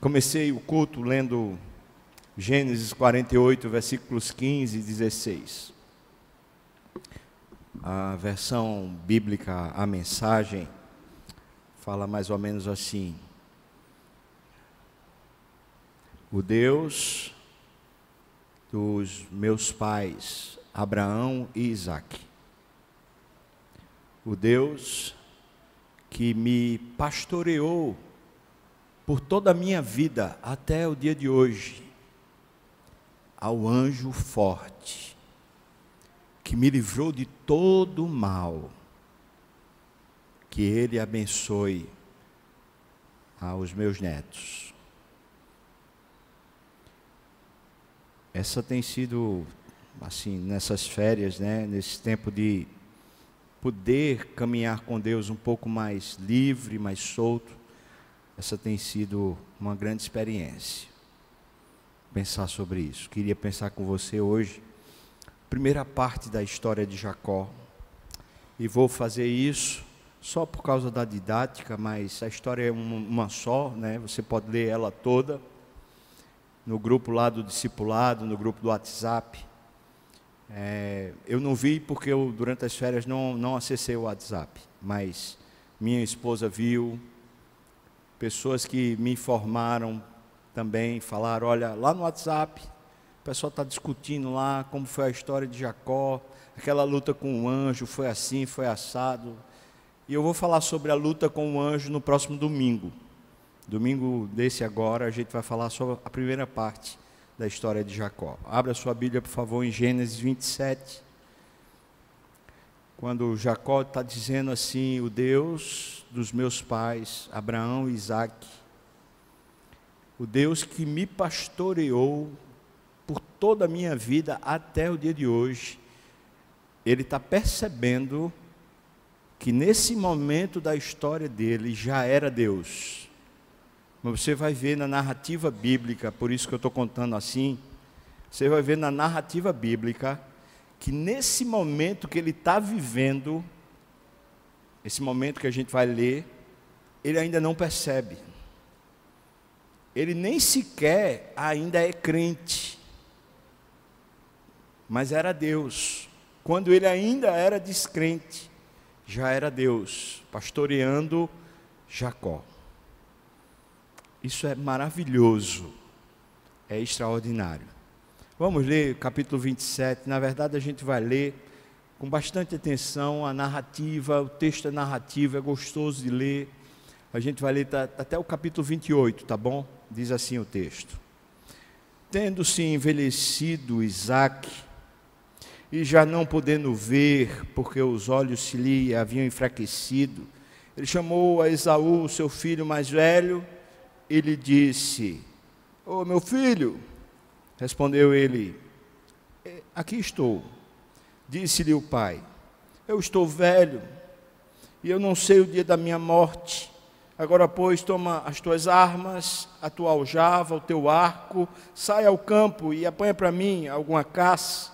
Comecei o culto lendo Gênesis 48, versículos 15 e 16. A versão bíblica, a mensagem, fala mais ou menos assim: O Deus dos meus pais, Abraão e Isaque, o Deus que me pastoreou por toda a minha vida até o dia de hoje, ao anjo forte, que me livrou de todo o mal, que ele abençoe aos meus netos. Essa tem sido, assim, nessas férias, né, nesse tempo de poder caminhar com Deus um pouco mais livre, mais solto, essa tem sido uma grande experiência. Pensar sobre isso. Queria pensar com você hoje, primeira parte da história de Jacó. E vou fazer isso só por causa da didática, mas a história é uma só, né? Você pode ler ela toda no grupo lá do discipulado, no grupo do WhatsApp. É, eu não vi porque eu, durante as férias, não, não acessei o WhatsApp, mas minha esposa viu, pessoas que me informaram também, falaram, olha, lá no WhatsApp, o pessoal está discutindo lá como foi a história de Jacó, aquela luta com o anjo, foi assim, foi assado. E eu vou falar sobre a luta com o anjo no próximo domingo. Domingo desse agora, a gente vai falar sobre a primeira parte da história de Jacó. Abra sua Bíblia, por favor, em Gênesis 27 quando Jacó está dizendo assim: o Deus dos meus pais, Abraão e Isaac, o Deus que me pastoreou por toda a minha vida até o dia de hoje, ele está percebendo que nesse momento da história dele já era Deus. Mas você vai ver na narrativa bíblica, por isso que eu estou contando assim, você vai ver na narrativa bíblica que nesse momento que ele está vivendo, esse momento que a gente vai ler, ele ainda não percebe. Ele nem sequer ainda é crente. Mas era Deus. Quando ele ainda era descrente, já era Deus, pastoreando Jacó. Isso é maravilhoso, é extraordinário. Vamos ler capítulo 27. Na verdade, a gente vai ler com bastante atenção a narrativa, o texto é narrativo, é gostoso de ler. A gente vai ler até o capítulo 28, tá bom? Diz assim o texto: Tendo-se envelhecido Isaac, e já não podendo ver, porque os olhos se lhe haviam enfraquecido, ele chamou a Esaú, seu filho mais velho, e lhe disse: Ô oh, meu filho, Respondeu ele: é, Aqui estou. Disse-lhe o pai: Eu estou velho e eu não sei o dia da minha morte. Agora, pois, toma as tuas armas, a tua aljava, o teu arco, sai ao campo e apanha para mim alguma caça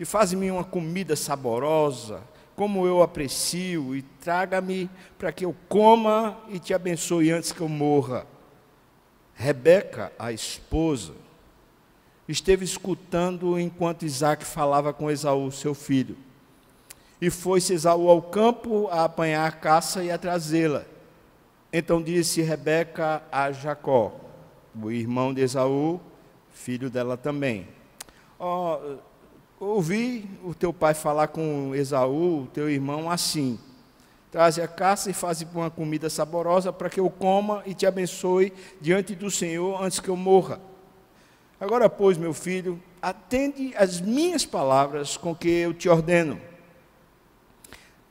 e faz-me uma comida saborosa, como eu aprecio, e traga-me para que eu coma e te abençoe antes que eu morra. Rebeca, a esposa, esteve escutando enquanto Isaac falava com Esaú, seu filho. E foi-se Esaú ao campo a apanhar a caça e a trazê-la. Então disse Rebeca a Jacó, o irmão de Esaú, filho dela também: oh, Ouvi o teu pai falar com Esaú, teu irmão, assim: Traze a caça e faze uma comida saborosa para que eu coma e te abençoe diante do Senhor antes que eu morra. Agora, pois, meu filho, atende às minhas palavras com que eu te ordeno.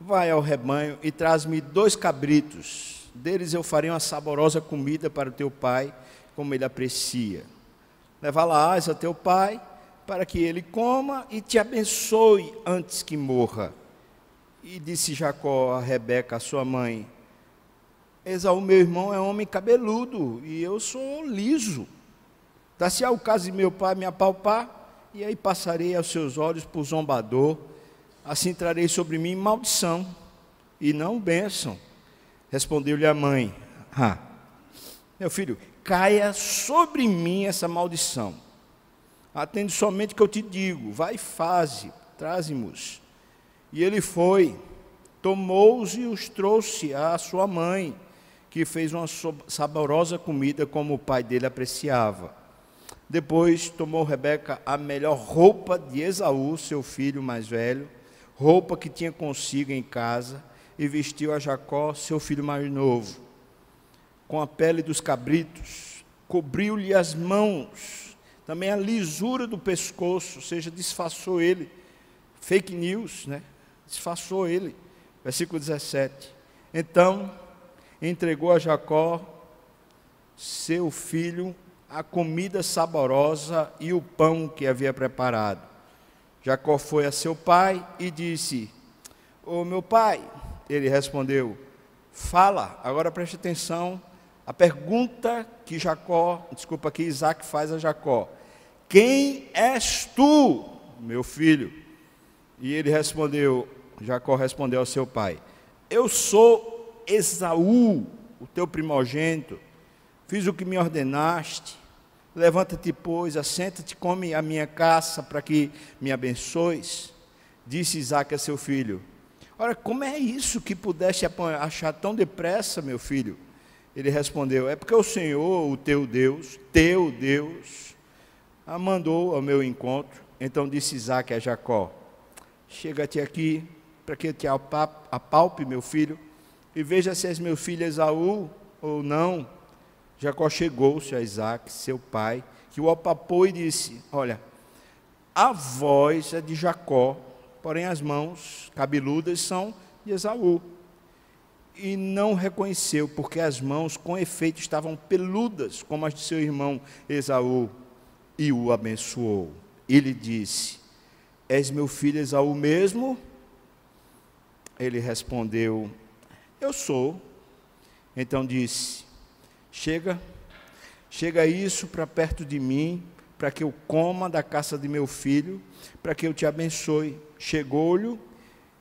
Vai ao rebanho e traz-me dois cabritos. Deles eu farei uma saborosa comida para o teu pai, como ele aprecia. Leva-la-ás a teu pai, para que ele coma e te abençoe antes que morra. E disse Jacó a Rebeca, sua mãe: Esaú, meu irmão, é homem cabeludo, e eu sou liso. Dá-se ao caso de meu pai me apalpar, e aí passarei aos seus olhos por zombador, assim trarei sobre mim maldição, e não bênção. Respondeu-lhe a mãe: ah, Meu filho, caia sobre mim essa maldição. Atende somente o que eu te digo, vai e faze, traze-mos. E ele foi, tomou-os e os trouxe à sua mãe, que fez uma saborosa comida como o pai dele apreciava. Depois tomou Rebeca a melhor roupa de Esaú, seu filho mais velho, roupa que tinha consigo em casa, e vestiu a Jacó, seu filho mais novo, com a pele dos cabritos, cobriu-lhe as mãos, também a lisura do pescoço, ou seja, disfarçou ele. Fake news, né? Disfarçou ele. Versículo 17. Então, entregou a Jacó, seu filho, a comida saborosa e o pão que havia preparado. Jacó foi a seu pai e disse: Ô oh, meu pai, ele respondeu: Fala, agora preste atenção. A pergunta que Jacó, desculpa, que Isaac faz a Jacó: Quem és tu, meu filho? E ele respondeu: Jacó respondeu ao seu pai: Eu sou Esaú, o teu primogênito. Fiz o que me ordenaste. Levanta-te, pois, assenta-te, come a minha caça para que me abençoes. Disse Isaac a seu filho: Ora, como é isso que pudeste achar tão depressa, meu filho? Ele respondeu: É porque o Senhor, o teu Deus, teu Deus, a mandou ao meu encontro. Então disse Isaac a Jacó: Chega-te aqui, para que te apalpe, meu filho, e veja se és meu filho Esaú ou não. Jacó chegou-se a Isaac, seu pai, que o apapou e disse: Olha, a voz é de Jacó, porém as mãos cabeludas são de Esaú. E não reconheceu, porque as mãos com efeito estavam peludas, como as de seu irmão Esaú, e o abençoou. Ele disse: És meu filho Esaú mesmo? Ele respondeu: Eu sou. Então disse: Chega, chega isso para perto de mim, para que eu coma da caça de meu filho, para que eu te abençoe. Chegou-lhe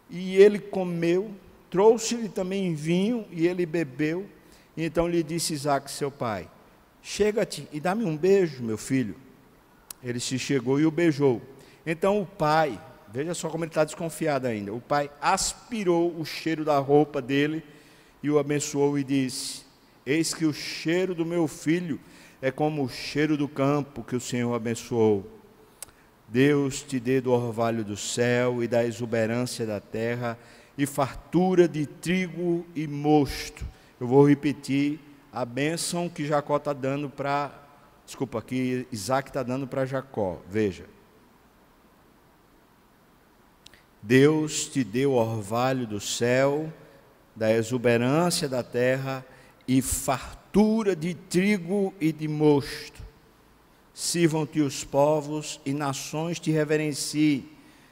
e ele comeu, trouxe-lhe também vinho e ele bebeu. E então lhe disse Isaac, seu pai: Chega-te e dá-me um beijo, meu filho. Ele se chegou e o beijou. Então o pai, veja só como ele está desconfiado ainda. O pai aspirou o cheiro da roupa dele e o abençoou e disse: Eis que o cheiro do meu filho é como o cheiro do campo que o Senhor abençoou. Deus te dê do orvalho do céu e da exuberância da terra e fartura de trigo e mosto. Eu vou repetir a bênção que Jacó está dando para. Desculpa, que Isaac está dando para Jacó. Veja. Deus te deu o orvalho do céu, da exuberância da terra e fartura de trigo e de mosto Sirvam-te os povos e nações te reverenciem.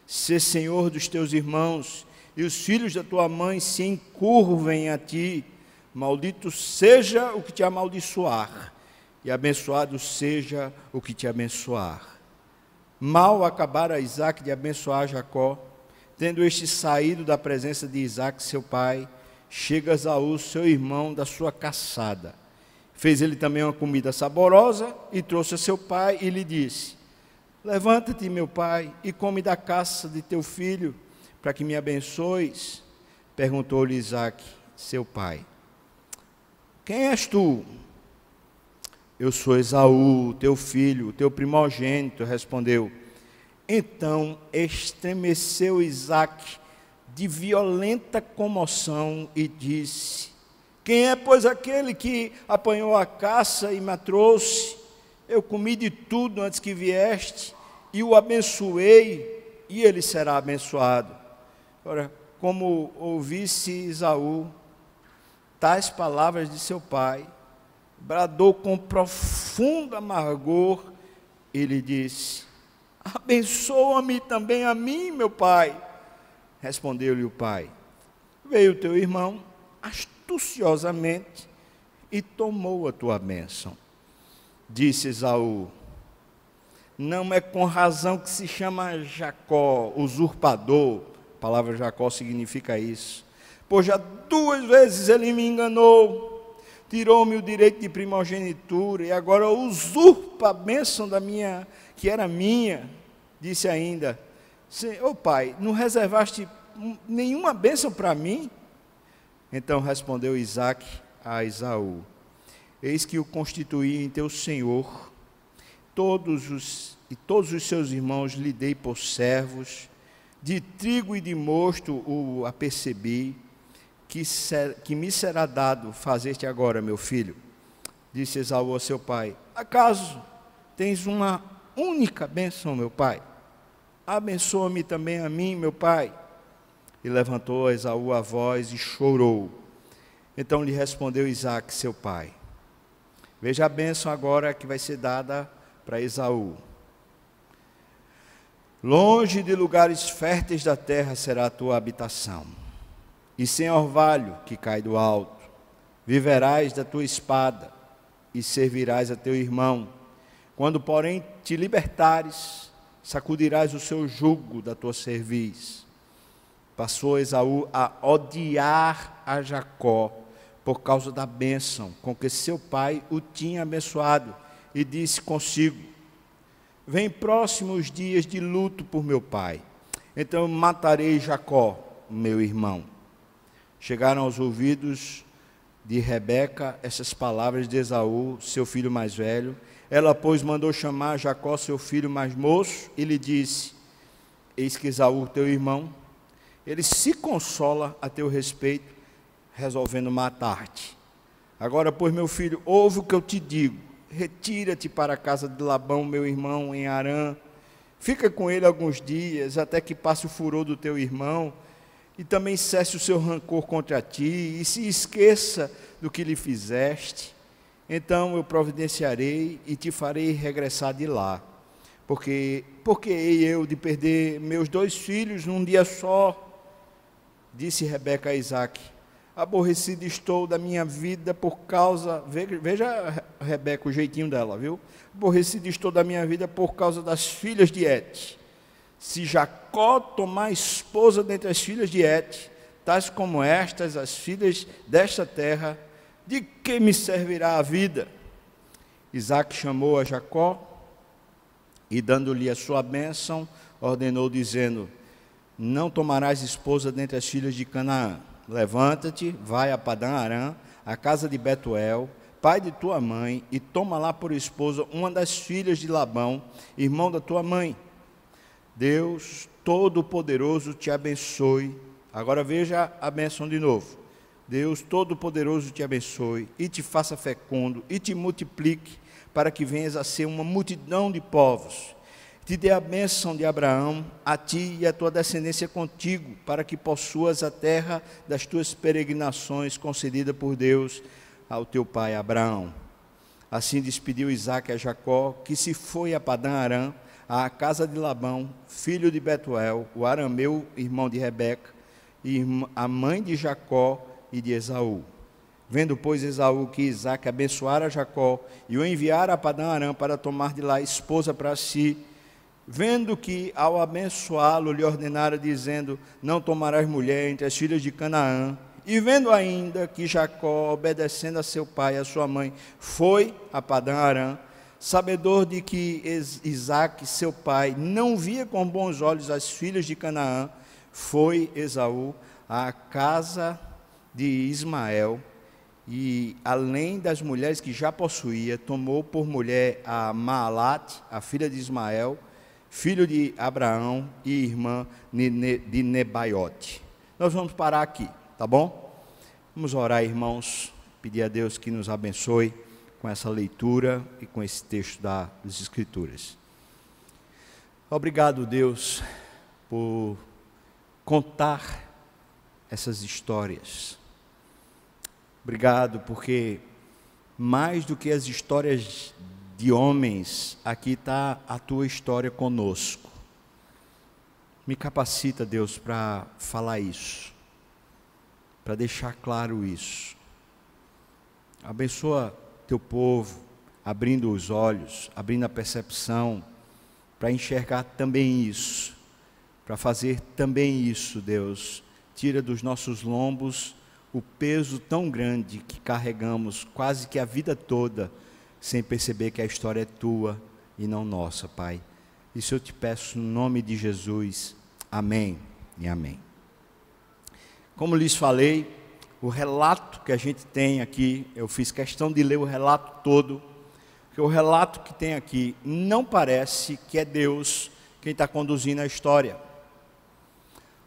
Sê senhor dos teus irmãos, e os filhos da tua mãe se encurvem a ti. Maldito seja o que te amaldiçoar, e abençoado seja o que te abençoar. Mal acabara Isaac de abençoar Jacó, tendo este saído da presença de Isaac, seu pai, chega Saúl, seu irmão, da sua caçada Fez ele também uma comida saborosa e trouxe a seu pai e lhe disse: Levanta-te, meu pai, e come da caça de teu filho, para que me abençoes. Perguntou-lhe Isaac, seu pai: Quem és tu? Eu sou Esaú, teu filho, teu primogênito, respondeu. Então estremeceu Isaac de violenta comoção e disse: quem é, pois, aquele que apanhou a caça e me trouxe? Eu comi de tudo antes que vieste, e o abençoei, e ele será abençoado. Ora, como ouvisse Isaú tais palavras de seu pai, bradou com profundo amargor, ele disse: Abençoa-me também a mim, meu pai. Respondeu-lhe o pai: Veio teu irmão, as astuciosamente e tomou a tua bênção. Disse Esaú: Não é com razão que se chama Jacó, usurpador. A palavra Jacó significa isso. Pois já duas vezes ele me enganou, tirou-me o direito de primogenitura e agora usurpa a bênção da minha, que era minha. Disse ainda: Ô oh, pai, não reservaste nenhuma bênção para mim? Então respondeu Isaac a Esaú: Eis que o constituí em teu senhor, todos os, e todos os seus irmãos lhe dei por servos, de trigo e de mosto o apercebi, que, ser, que me será dado fazer-te agora, meu filho. Disse Esaú a seu pai: Acaso tens uma única bênção, meu pai? Abençoa-me também a mim, meu pai. E levantou Esaú a voz e chorou. Então lhe respondeu Isaac, seu pai: Veja a bênção agora que vai ser dada para Esaú. Longe de lugares férteis da terra será a tua habitação, e sem orvalho que cai do alto. Viverás da tua espada e servirás a teu irmão. Quando, porém, te libertares, sacudirás o seu jugo da tua cerviz. Passou Esaú a odiar a Jacó por causa da bênção com que seu pai o tinha abençoado, e disse consigo: Vem próximos dias de luto por meu pai. Então matarei Jacó, meu irmão. Chegaram aos ouvidos de Rebeca essas palavras de Esaú, seu filho mais velho. Ela, pois, mandou chamar Jacó, seu filho mais moço, e lhe disse: Eis que Esaú, teu irmão, ele se consola a teu respeito, resolvendo matar-te. Agora, pois, meu filho, ouve o que eu te digo retira-te para a casa de Labão, meu irmão, em Arã. Fica com ele alguns dias, até que passe o furor do teu irmão, e também cesse o seu rancor contra ti, e se esqueça do que lhe fizeste. Então eu providenciarei e te farei regressar de lá. Porque, porque eu de perder meus dois filhos num dia só? Disse Rebeca a Isaac: aborrecido estou da minha vida por causa. Veja, Rebeca, o jeitinho dela, viu? Aborrecido estou da minha vida por causa das filhas de Et. Se Jacó tomar esposa dentre as filhas de Et, tais como estas, as filhas desta terra, de que me servirá a vida? Isaac chamou a Jacó e, dando-lhe a sua bênção, ordenou, dizendo: Não tomarás esposa dentre as filhas de Canaã Levanta-te, vai a Padã Arã, a casa de Betuel, pai de tua mãe, e toma lá por esposa uma das filhas de Labão, irmão da tua mãe. Deus Todo-Poderoso te abençoe. Agora veja a bênção de novo. Deus Todo-Poderoso te abençoe e te faça fecundo e te multiplique, para que venhas a ser uma multidão de povos te dê a bênção de Abraão, a ti e a tua descendência contigo, para que possuas a terra das tuas peregrinações concedida por Deus ao teu pai Abraão. Assim despediu Isaac a Jacó, que se foi a Padã Arã, à casa de Labão, filho de Betuel, o arameu, irmão de Rebeca, e a mãe de Jacó e de Esaú. Vendo, pois, Esaú que Isaac abençoara Jacó e o enviara a Padã Arã para tomar de lá esposa para si, Vendo que, ao abençoá-lo, lhe ordenara, dizendo: Não tomarás mulher entre as filhas de Canaã. E vendo ainda que Jacó, obedecendo a seu pai e a sua mãe, foi a Padã Arã, sabedor de que Isaac, seu pai, não via com bons olhos as filhas de Canaã, foi Esaú à casa de Ismael e, além das mulheres que já possuía, tomou por mulher a Maalat, a filha de Ismael, filho de Abraão e irmã de Nebaiote. Nós vamos parar aqui, tá bom? Vamos orar, irmãos, pedir a Deus que nos abençoe com essa leitura e com esse texto das Escrituras. Obrigado, Deus, por contar essas histórias. Obrigado, porque mais do que as histórias de homens, aqui está a tua história conosco. Me capacita, Deus, para falar isso, para deixar claro isso. Abençoa teu povo, abrindo os olhos, abrindo a percepção, para enxergar também isso, para fazer também isso, Deus. Tira dos nossos lombos o peso tão grande que carregamos quase que a vida toda, sem perceber que a história é tua e não nossa, Pai. Isso eu te peço no nome de Jesus. Amém e amém. Como lhes falei, o relato que a gente tem aqui, eu fiz questão de ler o relato todo, porque o relato que tem aqui não parece que é Deus quem está conduzindo a história.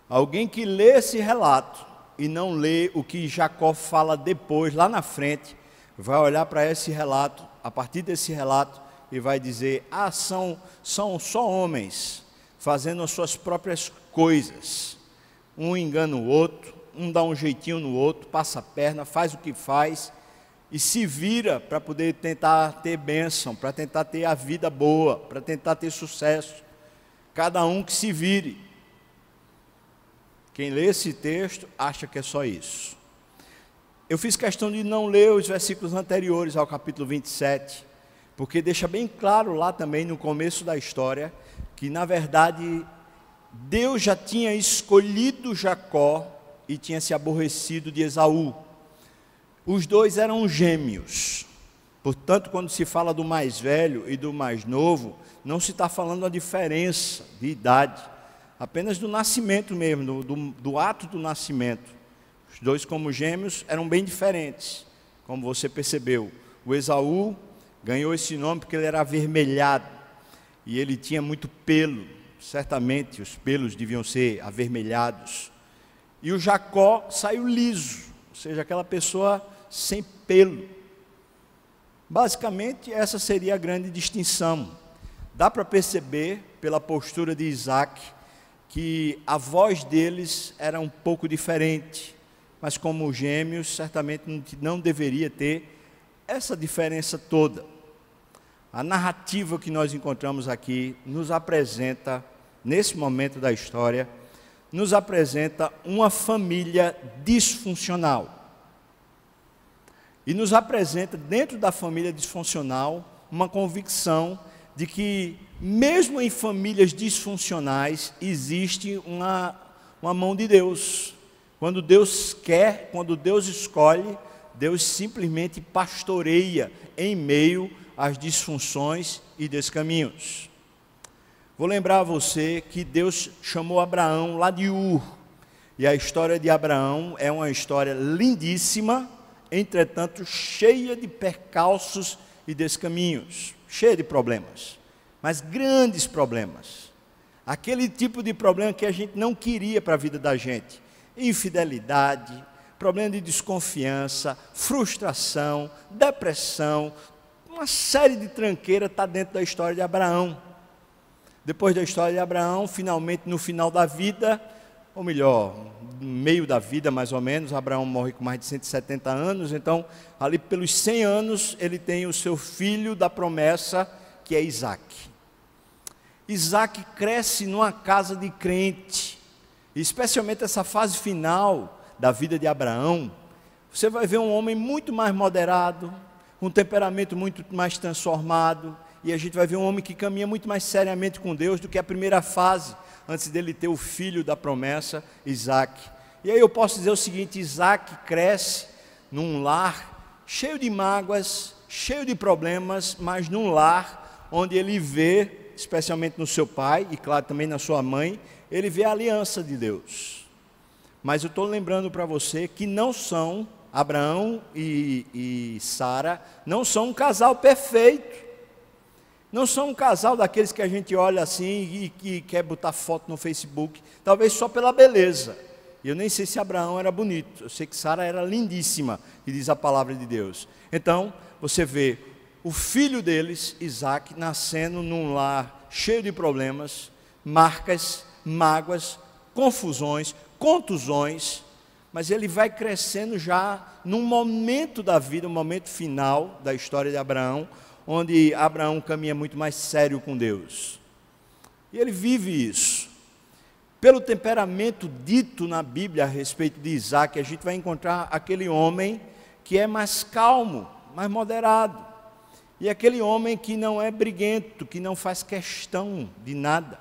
Alguém que lê esse relato e não lê o que Jacó fala depois, lá na frente, vai olhar para esse relato, a partir desse relato, e vai dizer: ah, são, são só homens fazendo as suas próprias coisas. Um engana o outro, um dá um jeitinho no outro, passa a perna, faz o que faz e se vira para poder tentar ter bênção, para tentar ter a vida boa, para tentar ter sucesso. Cada um que se vire. Quem lê esse texto acha que é só isso. Eu fiz questão de não ler os versículos anteriores ao capítulo 27, porque deixa bem claro lá também no começo da história que, na verdade, Deus já tinha escolhido Jacó e tinha se aborrecido de Esaú. Os dois eram gêmeos. Portanto, quando se fala do mais velho e do mais novo, não se está falando a diferença de idade apenas do nascimento mesmo, do, do, do ato do nascimento. Os dois, como gêmeos, eram bem diferentes, como você percebeu. O Esaú ganhou esse nome porque ele era avermelhado e ele tinha muito pelo, certamente os pelos deviam ser avermelhados. E o Jacó saiu liso, ou seja, aquela pessoa sem pelo. Basicamente, essa seria a grande distinção. Dá para perceber pela postura de Isaac que a voz deles era um pouco diferente, mas como gêmeos, certamente não deveria ter essa diferença toda. A narrativa que nós encontramos aqui nos apresenta, nesse momento da história, nos apresenta uma família disfuncional. E nos apresenta, dentro da família disfuncional, uma convicção de que mesmo em famílias disfuncionais, existe uma, uma mão de Deus. Quando Deus quer, quando Deus escolhe, Deus simplesmente pastoreia em meio às disfunções e descaminhos. Vou lembrar a você que Deus chamou Abraão lá de Ur. E a história de Abraão é uma história lindíssima, entretanto cheia de percalços e descaminhos, cheia de problemas mas grandes problemas. Aquele tipo de problema que a gente não queria para a vida da gente: infidelidade, problema de desconfiança, frustração, depressão, uma série de tranqueiras está dentro da história de Abraão. Depois da história de Abraão, finalmente no final da vida, ou melhor, meio da vida mais ou menos, Abraão morre com mais de 170 anos, então ali pelos 100 anos ele tem o seu filho da promessa, que é Isaac. Isaac cresce numa casa de crente, especialmente essa fase final da vida de Abraão. Você vai ver um homem muito mais moderado, um temperamento muito mais transformado, e a gente vai ver um homem que caminha muito mais seriamente com Deus do que a primeira fase, antes dele ter o filho da promessa, Isaac. E aí eu posso dizer o seguinte: Isaac cresce num lar cheio de mágoas, cheio de problemas, mas num lar onde ele vê especialmente no seu pai e, claro, também na sua mãe, ele vê a aliança de Deus. Mas eu estou lembrando para você que não são, Abraão e, e Sara, não são um casal perfeito. Não são um casal daqueles que a gente olha assim e que quer botar foto no Facebook, talvez só pela beleza. Eu nem sei se Abraão era bonito, eu sei que Sara era lindíssima, e diz a palavra de Deus. Então, você vê o filho deles, Isaac, nascendo num lar cheio de problemas, marcas, mágoas, confusões, contusões, mas ele vai crescendo já num momento da vida, um momento final da história de Abraão, onde Abraão caminha muito mais sério com Deus. E ele vive isso. Pelo temperamento dito na Bíblia a respeito de Isaac, a gente vai encontrar aquele homem que é mais calmo, mais moderado, e aquele homem que não é briguento, que não faz questão de nada,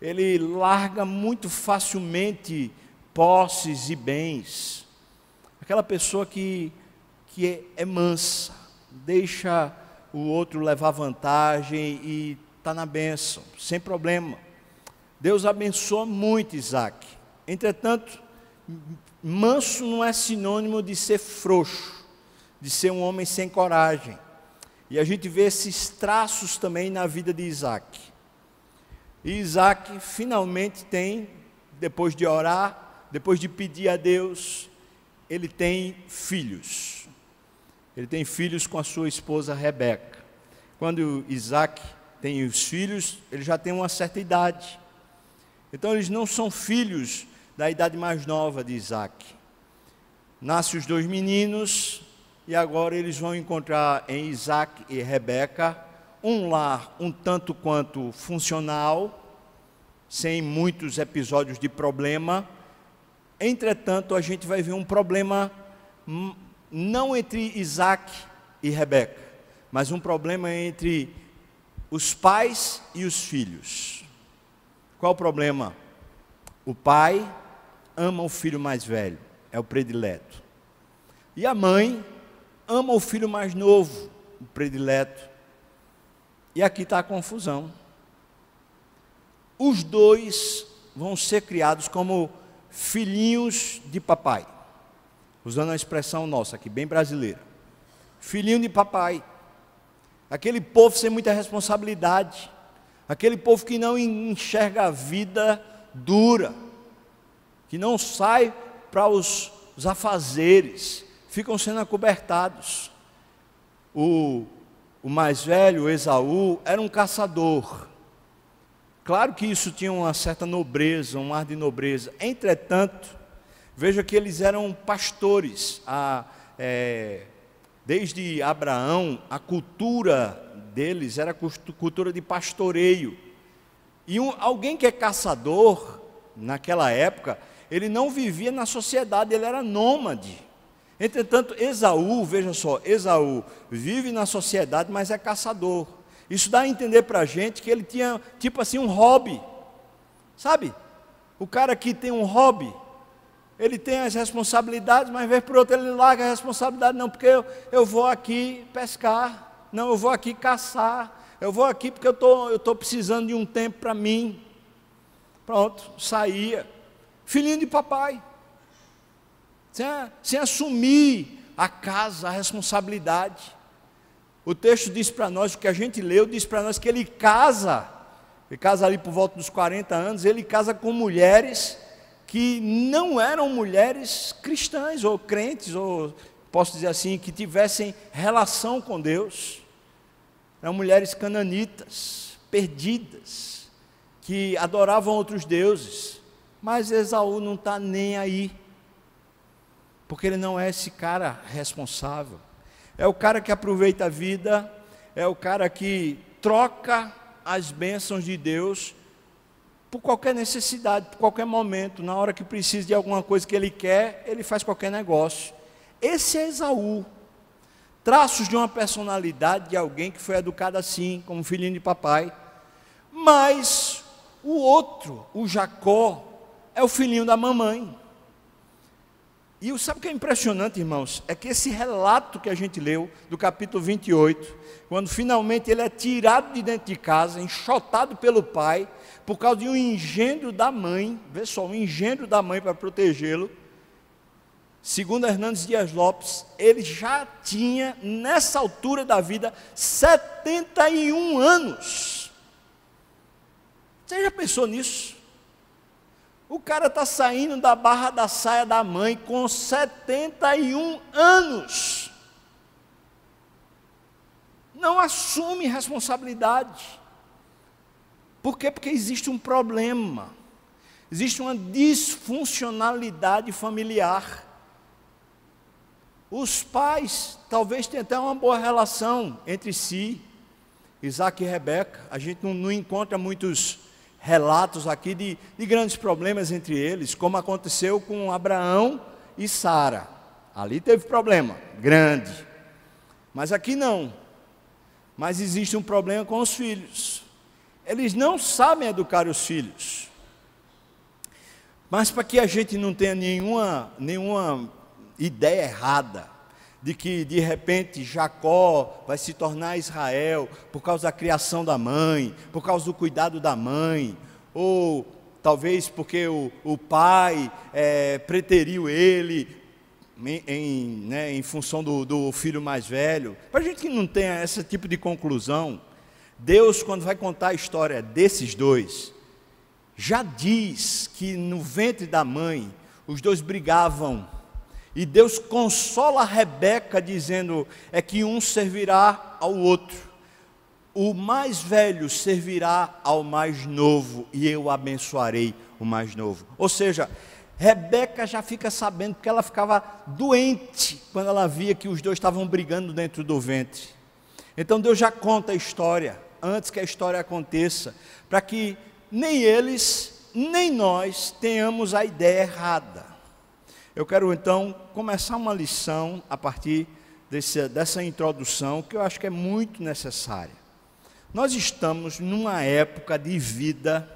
ele larga muito facilmente posses e bens. aquela pessoa que, que é, é mansa, deixa o outro levar vantagem e está na bênção, sem problema. Deus abençoa muito Isaac. Entretanto, manso não é sinônimo de ser frouxo, de ser um homem sem coragem. E a gente vê esses traços também na vida de Isaac. E Isaac finalmente tem, depois de orar, depois de pedir a Deus, ele tem filhos. Ele tem filhos com a sua esposa Rebeca. Quando Isaac tem os filhos, ele já tem uma certa idade. Então eles não são filhos da idade mais nova de Isaac. Nascem os dois meninos e agora eles vão encontrar em Isaac e Rebeca um lar um tanto quanto funcional, sem muitos episódios de problema. Entretanto, a gente vai ver um problema não entre Isaac e Rebeca, mas um problema entre os pais e os filhos. Qual o problema? O pai ama o filho mais velho, é o predileto. E a mãe ama o filho mais novo, o predileto. E aqui está a confusão. Os dois vão ser criados como filhinhos de papai usando a expressão nossa aqui, bem brasileira. Filhinho de papai. Aquele povo sem muita responsabilidade. Aquele povo que não enxerga a vida dura. Que não sai para os, os afazeres. Ficam sendo acobertados. O, o mais velho, Esaú, era um caçador. Claro que isso tinha uma certa nobreza, um ar de nobreza. Entretanto, Veja que eles eram pastores. A, é, desde Abraão, a cultura deles era cultura de pastoreio. E um, alguém que é caçador, naquela época, ele não vivia na sociedade, ele era nômade. Entretanto, Esaú, veja só, Esaú vive na sociedade, mas é caçador. Isso dá a entender para a gente que ele tinha, tipo assim, um hobby. Sabe? O cara que tem um hobby, ele tem as responsabilidades, mas vez por outra ele larga a responsabilidade, não, porque eu, eu vou aqui pescar, não, eu vou aqui caçar, eu vou aqui porque eu tô, estou precisando de um tempo para mim. Pronto, saía. Filhinho de papai. Sem, sem assumir a casa, a responsabilidade. O texto diz para nós, o que a gente leu, diz para nós que ele casa, ele casa ali por volta dos 40 anos, ele casa com mulheres que não eram mulheres cristãs ou crentes, ou posso dizer assim, que tivessem relação com Deus. Eram mulheres cananitas, perdidas, que adoravam outros deuses. Mas Esaú não está nem aí, porque ele não é esse cara responsável. É o cara que aproveita a vida, é o cara que troca as bênçãos de Deus por qualquer necessidade, por qualquer momento, na hora que precisa de alguma coisa que ele quer, ele faz qualquer negócio. Esse é Esaú. Traços de uma personalidade de alguém que foi educado assim, como filhinho de papai. Mas o outro, o Jacó, é o filhinho da mamãe. E sabe o que é impressionante, irmãos? É que esse relato que a gente leu, do capítulo 28, quando finalmente ele é tirado de dentro de casa, enxotado pelo pai, por causa de um engendro da mãe, vê só, um engendro da mãe para protegê-lo. Segundo Hernandes Dias Lopes, ele já tinha, nessa altura da vida, 71 anos. Você já pensou nisso? O cara está saindo da barra da saia da mãe com 71 anos. Não assume responsabilidade. Por quê? Porque existe um problema, existe uma disfuncionalidade familiar. Os pais talvez tenham até uma boa relação entre si, Isaac e Rebeca. A gente não, não encontra muitos relatos aqui de, de grandes problemas entre eles, como aconteceu com Abraão e Sara. Ali teve problema, grande. Mas aqui não. Mas existe um problema com os filhos eles não sabem educar os filhos. Mas para que a gente não tenha nenhuma, nenhuma ideia errada de que de repente Jacó vai se tornar Israel por causa da criação da mãe, por causa do cuidado da mãe, ou talvez porque o, o pai é, preteriu ele em, em, né, em função do, do filho mais velho. Para a gente que não tenha esse tipo de conclusão, Deus, quando vai contar a história desses dois, já diz que no ventre da mãe os dois brigavam e Deus consola Rebeca dizendo: é que um servirá ao outro. O mais velho servirá ao mais novo, e eu abençoarei o mais novo. Ou seja, Rebeca já fica sabendo que ela ficava doente quando ela via que os dois estavam brigando dentro do ventre. Então Deus já conta a história, antes que a história aconteça, para que nem eles, nem nós tenhamos a ideia errada. Eu quero então começar uma lição a partir desse, dessa introdução que eu acho que é muito necessária. Nós estamos numa época de vida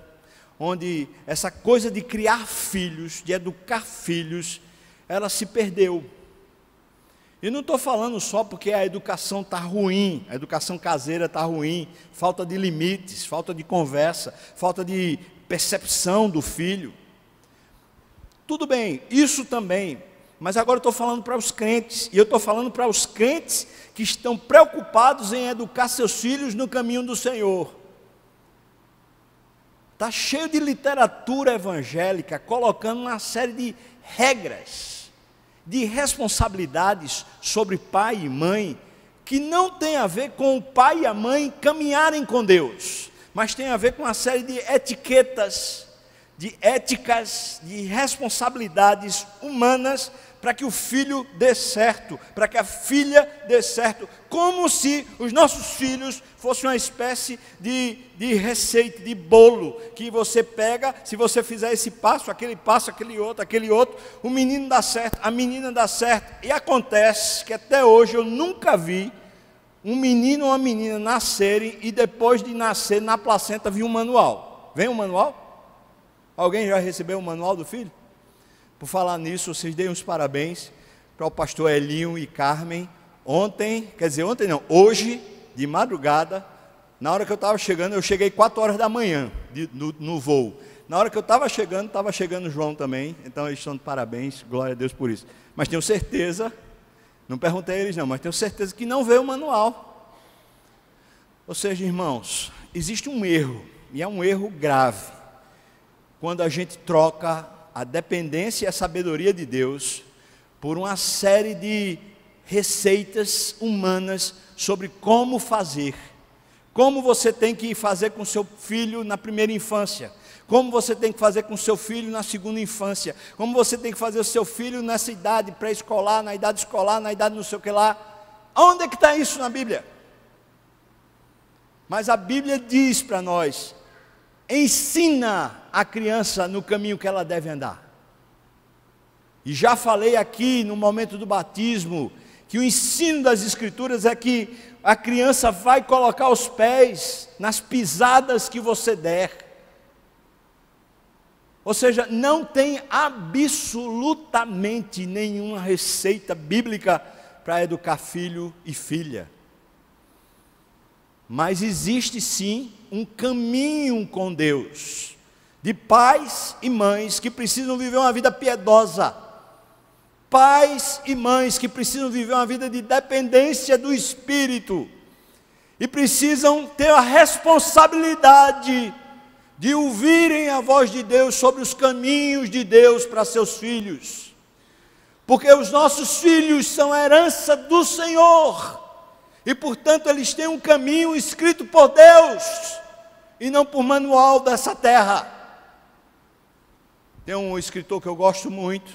onde essa coisa de criar filhos, de educar filhos, ela se perdeu. E não estou falando só porque a educação está ruim, a educação caseira está ruim, falta de limites, falta de conversa, falta de percepção do filho. Tudo bem, isso também. Mas agora estou falando para os crentes, e eu estou falando para os crentes que estão preocupados em educar seus filhos no caminho do Senhor. Está cheio de literatura evangélica colocando uma série de regras, de responsabilidades sobre pai e mãe, que não tem a ver com o pai e a mãe caminharem com Deus, mas tem a ver com uma série de etiquetas de éticas, de responsabilidades humanas para que o filho dê certo, para que a filha dê certo, como se os nossos filhos fossem uma espécie de, de receita, de bolo, que você pega, se você fizer esse passo, aquele passo, aquele outro, aquele outro, o menino dá certo, a menina dá certo, e acontece que até hoje eu nunca vi um menino ou uma menina nascerem e depois de nascer na placenta vir um manual. Vem um manual? Alguém já recebeu o manual do filho? Por falar nisso, vocês deem os parabéns para o pastor Elinho e Carmen. Ontem, quer dizer, ontem não, hoje, de madrugada, na hora que eu estava chegando, eu cheguei 4 horas da manhã de, no, no, voo. Na hora que eu estava chegando, estava chegando o João também. Então eles estão de parabéns, glória a Deus por isso. Mas tenho certeza, não perguntei a eles não, mas tenho certeza que não veio o manual. Ou seja, irmãos, existe um erro, e é um erro grave quando a gente troca a dependência e a sabedoria de Deus por uma série de receitas humanas sobre como fazer. Como você tem que fazer com seu filho na primeira infância, como você tem que fazer com seu filho na segunda infância, como você tem que fazer o seu filho nessa idade pré-escolar, na idade escolar, na idade não sei o que lá. Onde é que está isso na Bíblia? Mas a Bíblia diz para nós ensina a criança no caminho que ela deve andar. E já falei aqui no momento do batismo que o ensino das Escrituras é que a criança vai colocar os pés nas pisadas que você der. Ou seja, não tem absolutamente nenhuma receita bíblica para educar filho e filha. Mas existe sim um caminho com Deus, de pais e mães que precisam viver uma vida piedosa, pais e mães que precisam viver uma vida de dependência do Espírito, e precisam ter a responsabilidade de ouvirem a voz de Deus sobre os caminhos de Deus para seus filhos, porque os nossos filhos são herança do Senhor, e portanto eles têm um caminho escrito por Deus e não por manual dessa terra. Tem um escritor que eu gosto muito,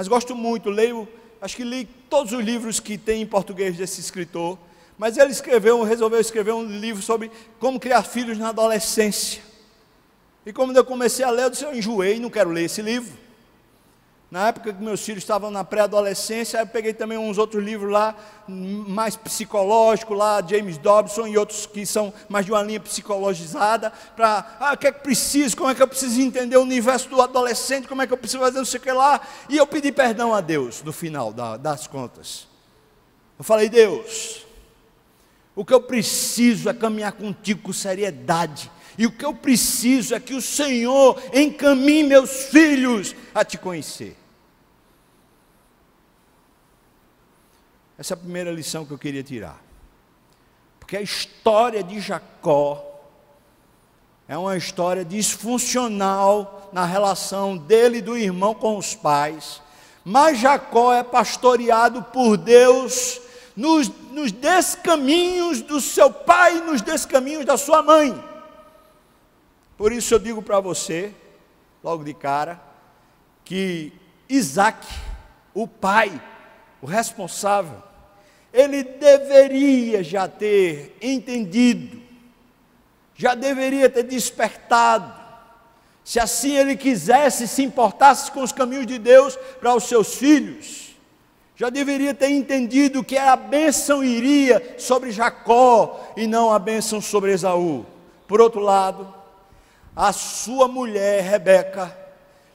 mas gosto muito, leio, acho que li todos os livros que tem em português desse escritor, mas ele escreveu, resolveu escrever um livro sobre como criar filhos na adolescência. E como eu comecei a ler, eu disse, eu enjoei, não quero ler esse livro. Na época que meus filhos estavam na pré-adolescência, eu peguei também uns outros livros lá, mais psicológicos, lá, James Dobson e outros que são mais de uma linha psicologizada, para, ah, o que é que preciso, como é que eu preciso entender o universo do adolescente, como é que eu preciso fazer não sei o que lá. E eu pedi perdão a Deus, no final da, das contas. Eu falei, Deus, o que eu preciso é caminhar contigo com seriedade. E o que eu preciso é que o Senhor encaminhe meus filhos a te conhecer. Essa é a primeira lição que eu queria tirar. Porque a história de Jacó é uma história disfuncional na relação dele e do irmão com os pais. Mas Jacó é pastoreado por Deus nos, nos descaminhos do seu pai e nos descaminhos da sua mãe. Por isso eu digo para você, logo de cara, que Isaac, o pai, o responsável, ele deveria já ter entendido, já deveria ter despertado, se assim ele quisesse, se importasse com os caminhos de Deus para os seus filhos, já deveria ter entendido que a bênção iria sobre Jacó e não a bênção sobre Esaú. Por outro lado, a sua mulher, Rebeca,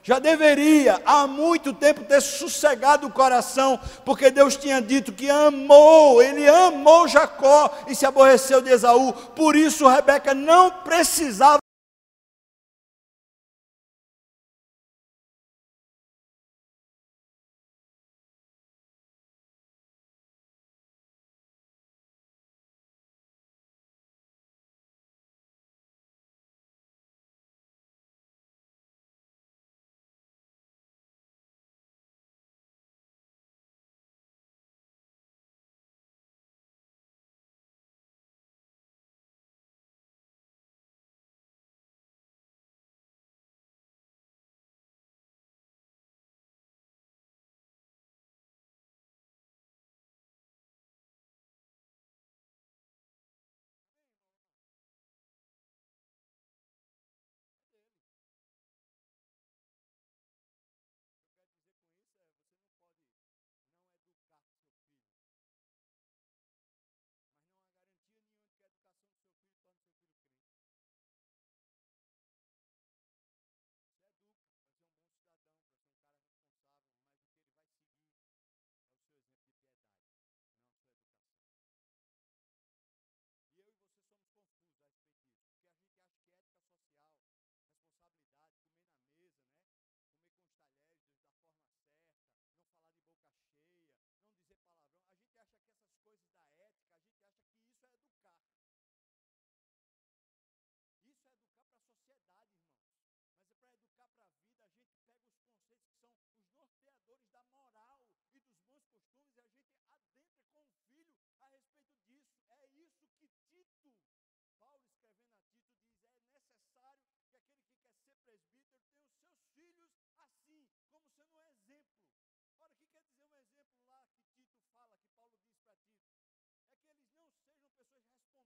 já deveria há muito tempo ter sossegado o coração, porque Deus tinha dito que amou, ele amou Jacó e se aborreceu de Esaú, por isso Rebeca não precisava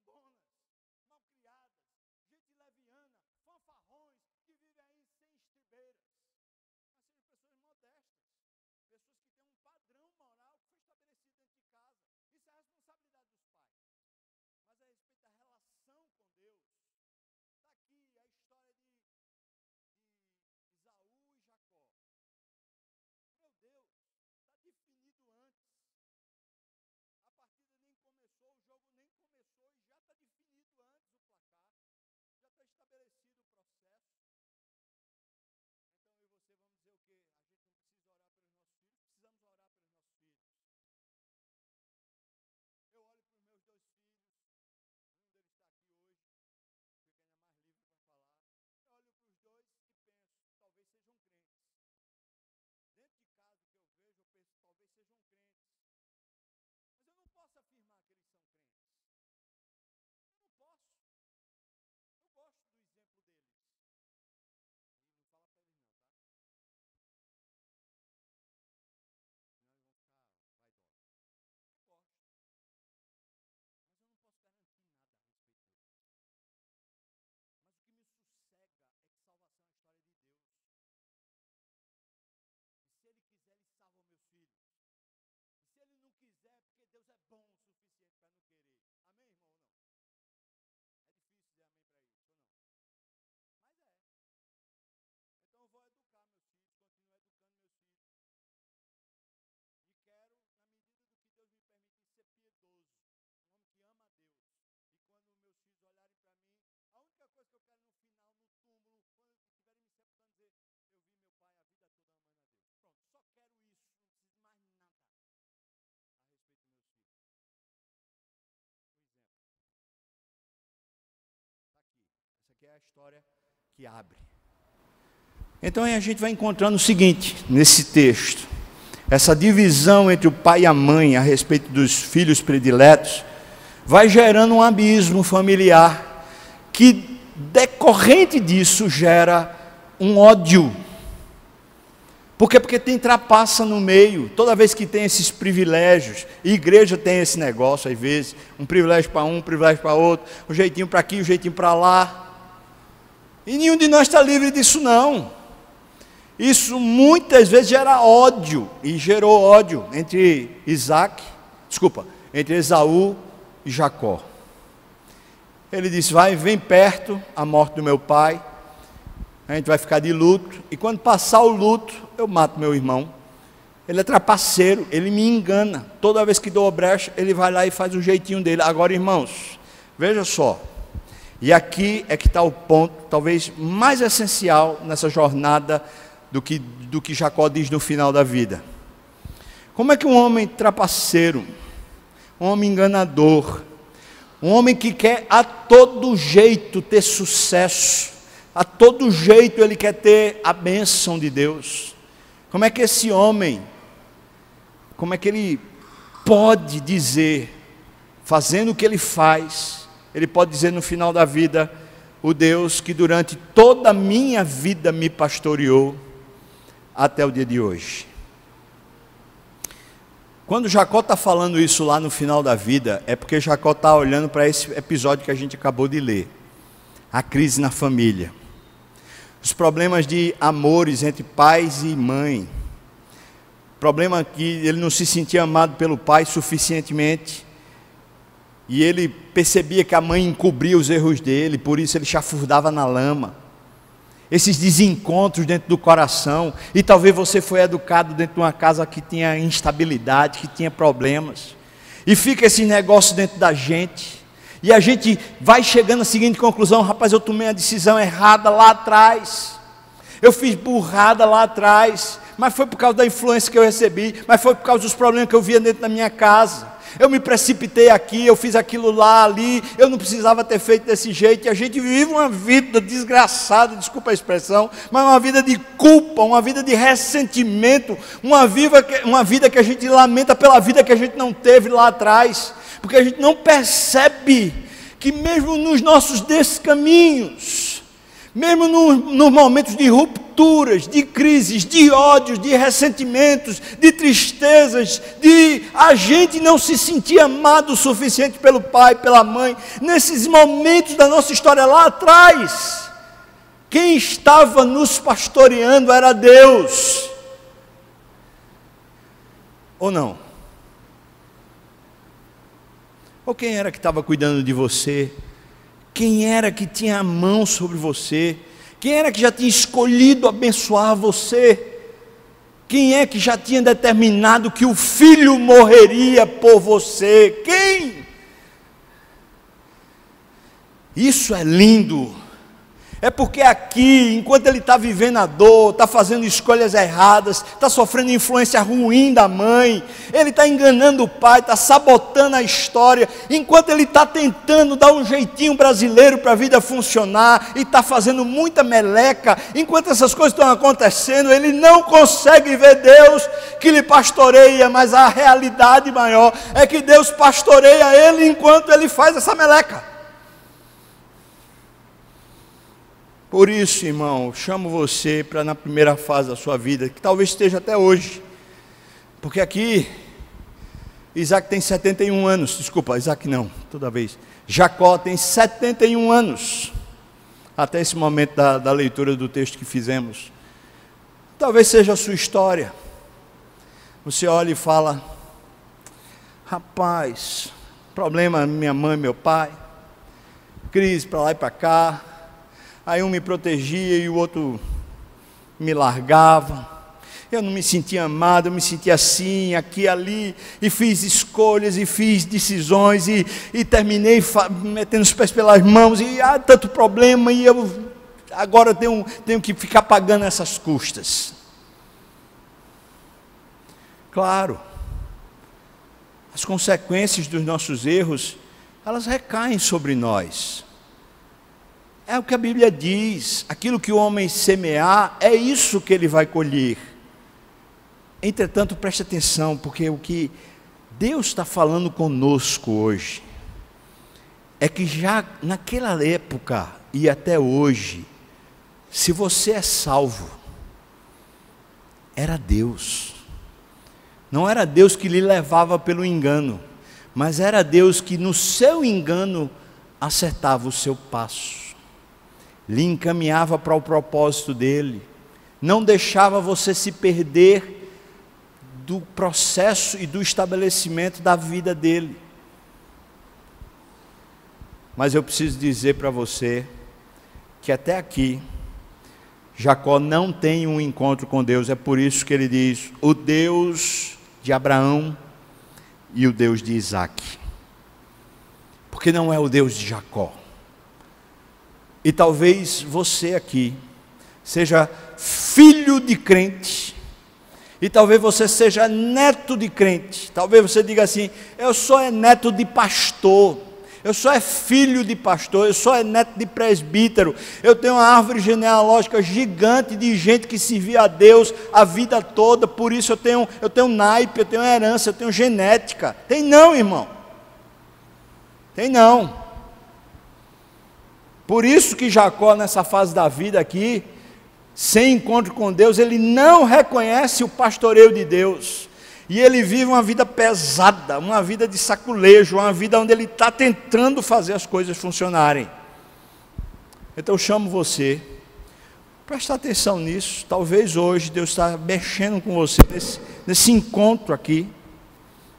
bonus afirmar que eles são crentes. Coisa que eu quero no final, no túmulo, quando estiverem me sepultando, dizer: Eu vi meu pai a vida toda. Pronto, só quero isso, não preciso mais nada a respeito dos meus filhos. Um exemplo. Está aqui. Essa aqui é a história que abre. Então a gente vai encontrando o seguinte nesse texto: essa divisão entre o pai e a mãe a respeito dos filhos prediletos vai gerando um abismo familiar que decorrente disso gera um ódio. Por quê? Porque tem trapaça no meio, toda vez que tem esses privilégios, e igreja tem esse negócio, às vezes, um privilégio para um, um privilégio para outro, um jeitinho para aqui, um jeitinho para lá. E nenhum de nós está livre disso, não. Isso muitas vezes gera ódio, e gerou ódio entre Isaac, desculpa, entre Esaú e Jacó. Ele disse: Vai, vem perto a morte do meu pai, a gente vai ficar de luto, e quando passar o luto, eu mato meu irmão. Ele é trapaceiro, ele me engana. Toda vez que dou brecha, ele vai lá e faz o jeitinho dele. Agora, irmãos, veja só. E aqui é que está o ponto, talvez mais essencial nessa jornada do que, do que Jacó diz no final da vida. Como é que um homem trapaceiro, um homem enganador, um homem que quer a todo jeito ter sucesso, a todo jeito ele quer ter a bênção de Deus. Como é que esse homem, como é que ele pode dizer, fazendo o que ele faz, ele pode dizer no final da vida, o Deus que durante toda a minha vida me pastoreou, até o dia de hoje. Quando Jacó está falando isso lá no final da vida, é porque Jacó está olhando para esse episódio que a gente acabou de ler. A crise na família, os problemas de amores entre pais e mãe, problema que ele não se sentia amado pelo pai suficientemente, e ele percebia que a mãe encobria os erros dele, por isso ele chafurdava na lama esses desencontros dentro do coração, e talvez você foi educado dentro de uma casa que tinha instabilidade, que tinha problemas, e fica esse negócio dentro da gente, e a gente vai chegando à seguinte conclusão: rapaz, eu tomei a decisão errada lá atrás, eu fiz burrada lá atrás, mas foi por causa da influência que eu recebi, mas foi por causa dos problemas que eu via dentro da minha casa. Eu me precipitei aqui, eu fiz aquilo lá, ali, eu não precisava ter feito desse jeito, e a gente vive uma vida desgraçada, desculpa a expressão, mas uma vida de culpa, uma vida de ressentimento, uma, viva, uma vida que a gente lamenta pela vida que a gente não teve lá atrás, porque a gente não percebe que mesmo nos nossos descaminhos, mesmo nos momentos de rupturas, de crises, de ódios, de ressentimentos, de tristezas, de a gente não se sentir amado o suficiente pelo pai, pela mãe, nesses momentos da nossa história lá atrás, quem estava nos pastoreando era Deus. Ou não? Ou quem era que estava cuidando de você? Quem era que tinha a mão sobre você? Quem era que já tinha escolhido abençoar você? Quem é que já tinha determinado que o filho morreria por você? Quem? Isso é lindo. É porque aqui, enquanto ele está vivendo a dor, está fazendo escolhas erradas, está sofrendo influência ruim da mãe, ele está enganando o pai, está sabotando a história, enquanto ele está tentando dar um jeitinho brasileiro para a vida funcionar e está fazendo muita meleca, enquanto essas coisas estão acontecendo, ele não consegue ver Deus que lhe pastoreia, mas a realidade maior é que Deus pastoreia ele enquanto ele faz essa meleca. Por isso, irmão, chamo você para na primeira fase da sua vida, que talvez esteja até hoje, porque aqui Isaac tem 71 anos, desculpa, Isaac não, toda vez. Jacó tem 71 anos, até esse momento da, da leitura do texto que fizemos. Talvez seja a sua história. Você olha e fala: rapaz, problema minha mãe, meu pai, crise para lá e para cá, Aí um me protegia e o outro me largava. Eu não me sentia amado, eu me sentia assim, aqui, ali, e fiz escolhas, e fiz decisões, e, e terminei metendo os pés pelas mãos, e há tanto problema, e eu agora tenho, tenho que ficar pagando essas custas. Claro, as consequências dos nossos erros, elas recaem sobre nós. É o que a Bíblia diz: aquilo que o homem semear, é isso que ele vai colher. Entretanto, preste atenção, porque o que Deus está falando conosco hoje é que já naquela época e até hoje, se você é salvo, era Deus. Não era Deus que lhe levava pelo engano, mas era Deus que no seu engano acertava o seu passo, lhe encaminhava para o propósito dele, não deixava você se perder do processo e do estabelecimento da vida dele. Mas eu preciso dizer para você que até aqui, Jacó não tem um encontro com Deus, é por isso que ele diz: o Deus de Abraão e o Deus de Isaac. Porque não é o Deus de Jacó. E talvez você aqui seja filho de crente, e talvez você seja neto de crente. Talvez você diga assim: eu sou é neto de pastor. Eu sou é filho de pastor, eu sou é neto de presbítero. Eu tenho uma árvore genealógica gigante de gente que servia a Deus a vida toda. Por isso eu tenho, eu tenho naipe, eu tenho herança, eu tenho genética. Tem não, irmão. Tem não. Por isso que Jacó nessa fase da vida aqui, sem encontro com Deus, ele não reconhece o pastoreio de Deus. E ele vive uma vida pesada, uma vida de saculejo, uma vida onde ele está tentando fazer as coisas funcionarem. Então eu chamo você, prestar atenção nisso. Talvez hoje Deus está mexendo com você nesse, nesse encontro aqui,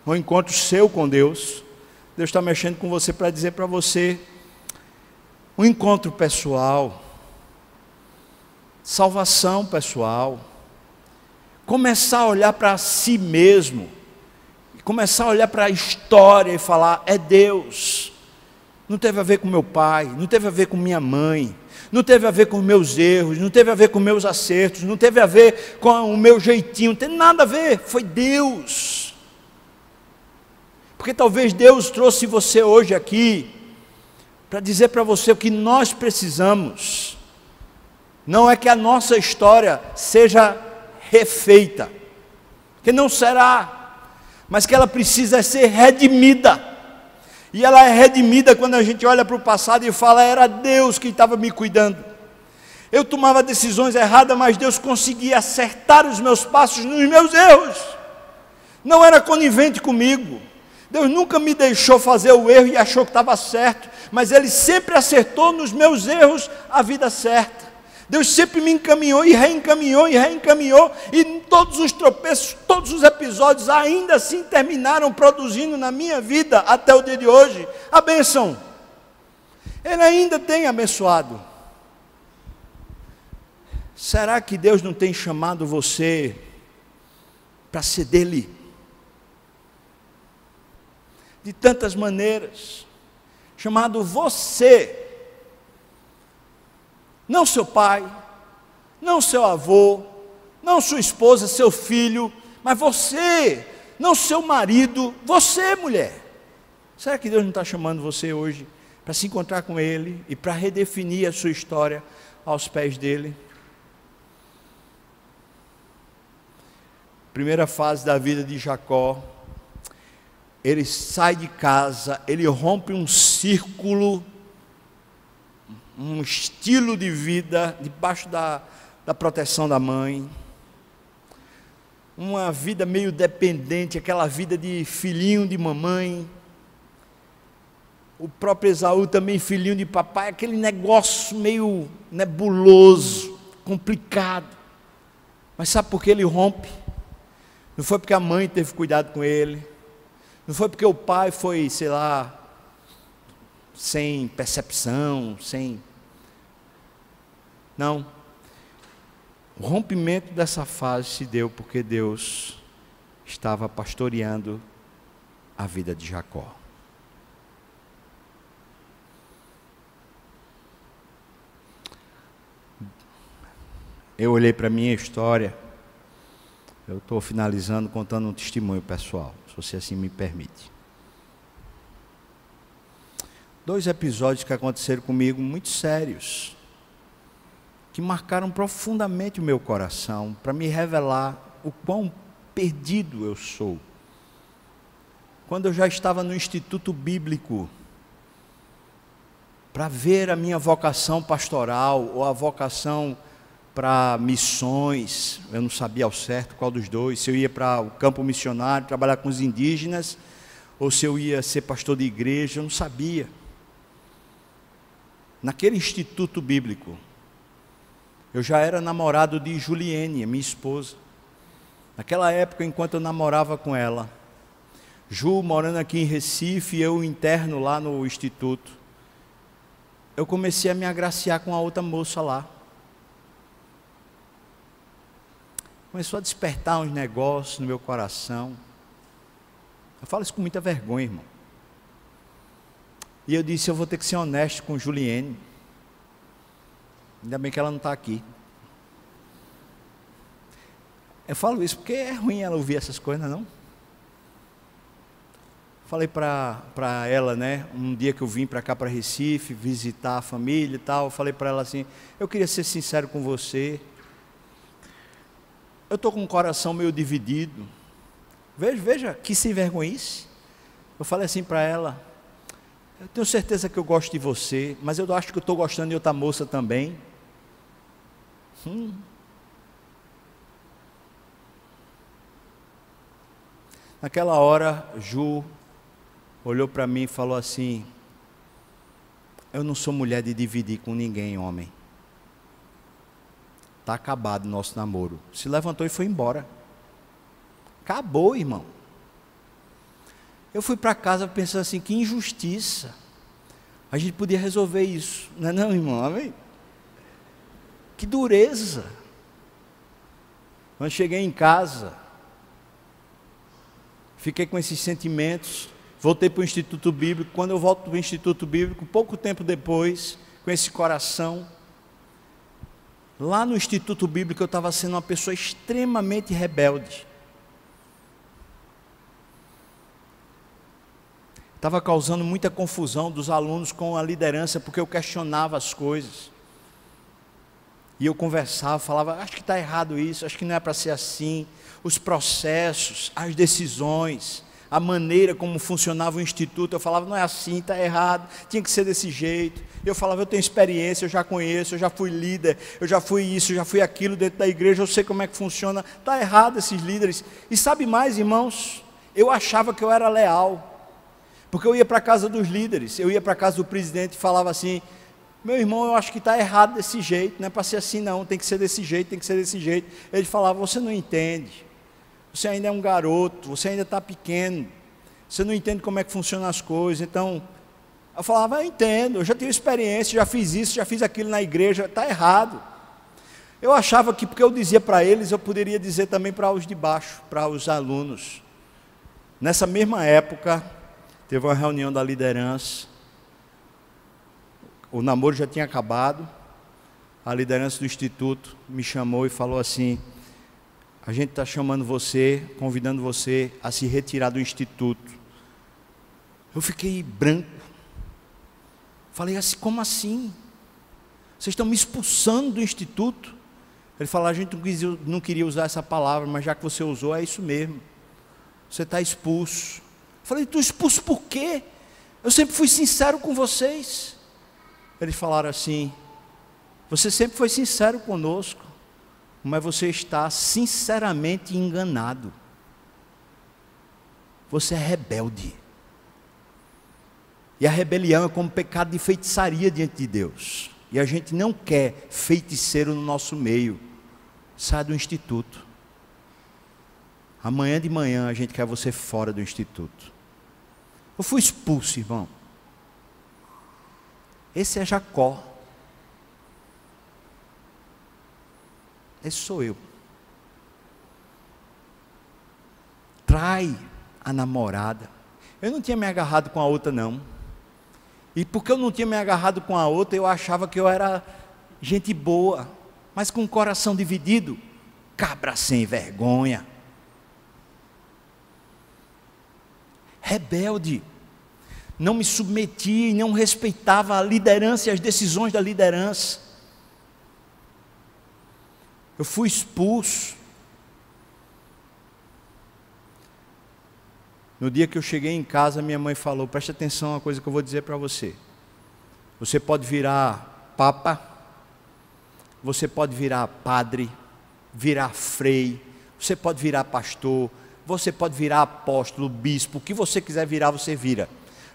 um encontro seu com Deus. Deus está mexendo com você para dizer para você um encontro pessoal salvação pessoal, começar a olhar para si mesmo, começar a olhar para a história e falar: é Deus. Não teve a ver com meu pai, não teve a ver com minha mãe, não teve a ver com meus erros, não teve a ver com meus acertos, não teve a ver com o meu jeitinho, não tem nada a ver, foi Deus. Porque talvez Deus trouxe você hoje aqui para dizer para você o que nós precisamos não é que a nossa história seja refeita, que não será, mas que ela precisa ser redimida. E ela é redimida quando a gente olha para o passado e fala: era Deus que estava me cuidando. Eu tomava decisões erradas, mas Deus conseguia acertar os meus passos nos meus erros. Não era conivente comigo. Deus nunca me deixou fazer o erro e achou que estava certo, mas Ele sempre acertou nos meus erros a vida certa. Deus sempre me encaminhou e reencaminhou e reencaminhou, e todos os tropeços, todos os episódios ainda assim terminaram produzindo na minha vida até o dia de hoje a bênção. Ele ainda tem abençoado. Será que Deus não tem chamado você para ser dele? De tantas maneiras, chamado você não seu pai, não seu avô, não sua esposa, seu filho, mas você, não seu marido, você, mulher. Será que Deus não está chamando você hoje para se encontrar com Ele e para redefinir a sua história aos pés dele? Primeira fase da vida de Jacó, ele sai de casa, ele rompe um círculo um estilo de vida debaixo da, da proteção da mãe, uma vida meio dependente, aquela vida de filhinho de mamãe. O próprio Esaú também filhinho de papai, aquele negócio meio nebuloso, complicado. Mas sabe por que ele rompe? Não foi porque a mãe teve cuidado com ele, não foi porque o pai foi, sei lá, sem percepção, sem não. O rompimento dessa fase se deu porque Deus estava pastoreando a vida de Jacó. Eu olhei para a minha história, eu estou finalizando contando um testemunho pessoal, você assim me permite. Dois episódios que aconteceram comigo muito sérios, que marcaram profundamente o meu coração, para me revelar o quão perdido eu sou. Quando eu já estava no Instituto Bíblico, para ver a minha vocação pastoral ou a vocação para missões, eu não sabia ao certo qual dos dois, se eu ia para o campo missionário, trabalhar com os indígenas, ou se eu ia ser pastor de igreja, eu não sabia. Naquele instituto bíblico, eu já era namorado de Juliene, minha esposa. Naquela época, enquanto eu namorava com ela, Ju morando aqui em Recife, eu interno lá no instituto, eu comecei a me agraciar com a outra moça lá. Começou a despertar uns negócios no meu coração. Eu falo isso com muita vergonha, irmão. E eu disse: eu vou ter que ser honesto com Juliene. Ainda bem que ela não está aqui. Eu falo isso porque é ruim ela ouvir essas coisas, não? Falei para ela, né, um dia que eu vim para cá, para Recife, visitar a família e tal, falei para ela assim: eu queria ser sincero com você. Eu estou com o coração meio dividido. Veja, veja que se vergonhice. Eu falei assim para ela: eu tenho certeza que eu gosto de você, mas eu acho que eu estou gostando de outra moça também. Hum. Naquela hora, Ju olhou para mim e falou assim: Eu não sou mulher de dividir com ninguém, homem. Está acabado o nosso namoro. Se levantou e foi embora. Acabou, irmão. Eu fui para casa pensando assim: que injustiça. A gente podia resolver isso. Não é, não, irmão? Amém? Que dureza. Quando cheguei em casa, fiquei com esses sentimentos, voltei para o Instituto Bíblico. Quando eu volto para o Instituto Bíblico, pouco tempo depois, com esse coração, lá no Instituto Bíblico eu estava sendo uma pessoa extremamente rebelde. Estava causando muita confusão dos alunos com a liderança, porque eu questionava as coisas. E eu conversava, falava, acho que está errado isso, acho que não é para ser assim. Os processos, as decisões, a maneira como funcionava o instituto, eu falava, não é assim, está errado, tinha que ser desse jeito. Eu falava, eu tenho experiência, eu já conheço, eu já fui líder, eu já fui isso, eu já fui aquilo dentro da igreja, eu sei como é que funciona. Está errado esses líderes. E sabe mais, irmãos? Eu achava que eu era leal, porque eu ia para a casa dos líderes, eu ia para a casa do presidente e falava assim: meu irmão, eu acho que está errado desse jeito, não é para ser assim não, tem que ser desse jeito, tem que ser desse jeito. Ele falava, você não entende, você ainda é um garoto, você ainda está pequeno, você não entende como é que funcionam as coisas, então, eu falava, eu entendo, eu já tenho experiência, já fiz isso, já fiz aquilo na igreja, está errado. Eu achava que porque eu dizia para eles, eu poderia dizer também para os de baixo, para os alunos. Nessa mesma época, teve uma reunião da liderança, o namoro já tinha acabado. A liderança do instituto me chamou e falou assim: a gente está chamando você, convidando você a se retirar do instituto. Eu fiquei branco. Falei assim: como assim? Vocês estão me expulsando do instituto? Ele falou: a gente não queria usar essa palavra, mas já que você usou, é isso mesmo. Você está expulso. Falei: tu expulso por quê? Eu sempre fui sincero com vocês. Eles falaram assim: Você sempre foi sincero conosco, mas você está sinceramente enganado. Você é rebelde. E a rebelião é como pecado de feitiçaria diante de Deus. E a gente não quer feiticeiro no nosso meio. Sai do instituto. Amanhã de manhã a gente quer você fora do instituto. Eu fui expulso, irmão. Esse é Jacó. Esse sou eu. Trai a namorada. Eu não tinha me agarrado com a outra, não. E porque eu não tinha me agarrado com a outra, eu achava que eu era gente boa, mas com o coração dividido, cabra sem vergonha. Rebelde, não me submetia e não respeitava a liderança e as decisões da liderança. Eu fui expulso. No dia que eu cheguei em casa, minha mãe falou: preste atenção a coisa que eu vou dizer para você. Você pode virar papa, você pode virar padre, virar frei, você pode virar pastor, você pode virar apóstolo, bispo, o que você quiser virar, você vira.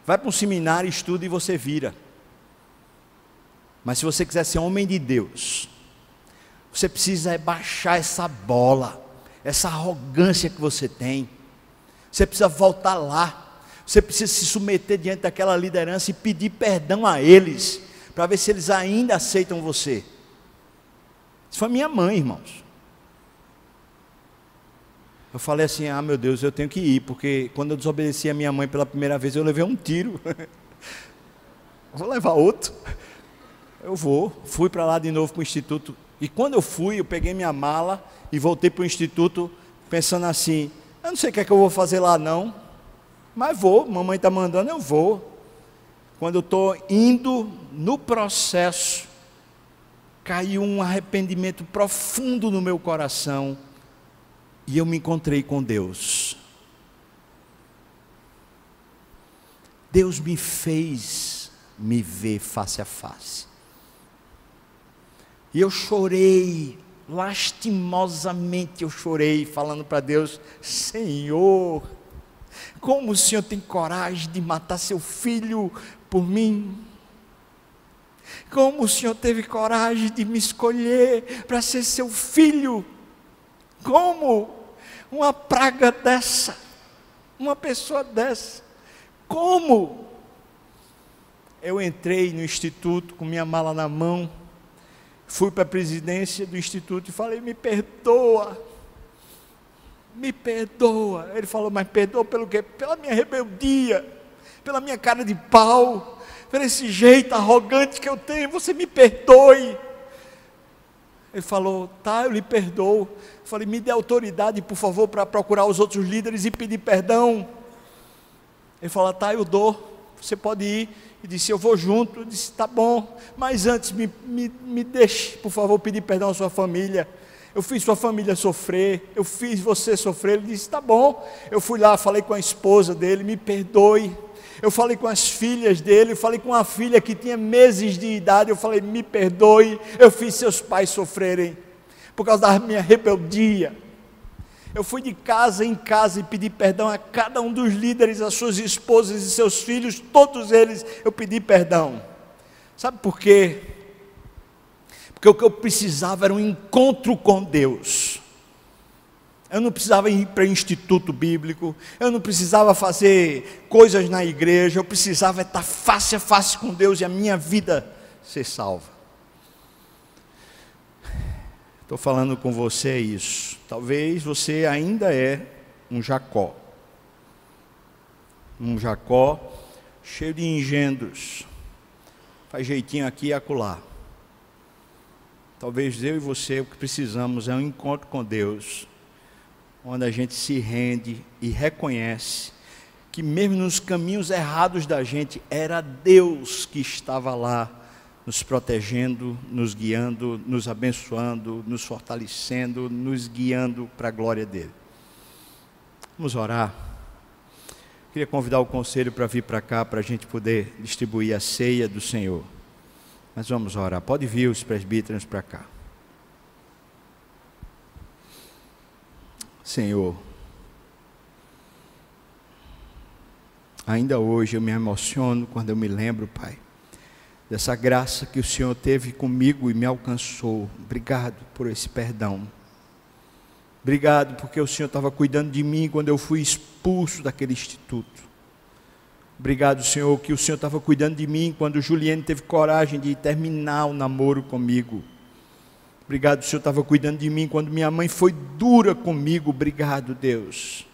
Vai para um seminário, estuda e você vira. Mas se você quiser ser homem de Deus, você precisa baixar essa bola, essa arrogância que você tem. Você precisa voltar lá. Você precisa se submeter diante daquela liderança e pedir perdão a eles, para ver se eles ainda aceitam você. Isso foi minha mãe, irmãos. Eu falei assim: ah, meu Deus, eu tenho que ir, porque quando eu desobedeci a minha mãe pela primeira vez, eu levei um tiro. vou levar outro. Eu vou. Fui para lá de novo para o instituto. E quando eu fui, eu peguei minha mala e voltei para o instituto, pensando assim: eu não sei o que é que eu vou fazer lá, não. Mas vou, mamãe está mandando, eu vou. Quando eu estou indo no processo, caiu um arrependimento profundo no meu coração. E eu me encontrei com Deus. Deus me fez me ver face a face. E eu chorei lastimosamente eu chorei, falando para Deus: Senhor, como o Senhor tem coragem de matar seu filho por mim? Como o Senhor teve coragem de me escolher para ser seu filho? Como uma praga dessa, uma pessoa dessa, como? Eu entrei no instituto com minha mala na mão, fui para a presidência do instituto e falei: me perdoa, me perdoa. Ele falou: mas perdoa pelo quê? Pela minha rebeldia, pela minha cara de pau, por esse jeito arrogante que eu tenho, você me perdoe. Ele falou: tá, eu lhe perdoo. Eu falei: me dê autoridade, por favor, para procurar os outros líderes e pedir perdão. Ele falou: tá, eu dou. Você pode ir e disse: Eu vou junto. Eu disse: Tá bom, mas antes me, me, me deixe, por favor, pedir perdão à sua família. Eu fiz sua família sofrer, eu fiz você sofrer. Ele disse: Tá bom. Eu fui lá, falei com a esposa dele: Me perdoe. Eu falei com as filhas dele, eu falei com a filha que tinha meses de idade. Eu falei: Me perdoe. Eu fiz seus pais sofrerem por causa da minha rebeldia. Eu fui de casa em casa e pedi perdão a cada um dos líderes, as suas esposas e seus filhos, todos eles eu pedi perdão. Sabe por quê? Porque o que eu precisava era um encontro com Deus. Eu não precisava ir para instituto bíblico, eu não precisava fazer coisas na igreja, eu precisava estar face a face com Deus e a minha vida ser salva. Estou falando com você isso. Talvez você ainda é um Jacó. Um Jacó cheio de engendros. Faz jeitinho aqui e acolá. Talvez eu e você o que precisamos é um encontro com Deus, onde a gente se rende e reconhece que mesmo nos caminhos errados da gente era Deus que estava lá nos protegendo, nos guiando, nos abençoando, nos fortalecendo, nos guiando para a glória dele. Vamos orar. Queria convidar o conselho para vir para cá para a gente poder distribuir a ceia do Senhor. Mas vamos orar. Pode vir os presbíteros para cá. Senhor, ainda hoje eu me emociono quando eu me lembro, Pai, dessa graça que o Senhor teve comigo e me alcançou. Obrigado por esse perdão. Obrigado porque o Senhor estava cuidando de mim quando eu fui expulso daquele instituto. Obrigado, Senhor, que o Senhor estava cuidando de mim quando Juliane teve coragem de terminar o namoro comigo. Obrigado, o Senhor estava cuidando de mim quando minha mãe foi dura comigo. Obrigado, Deus.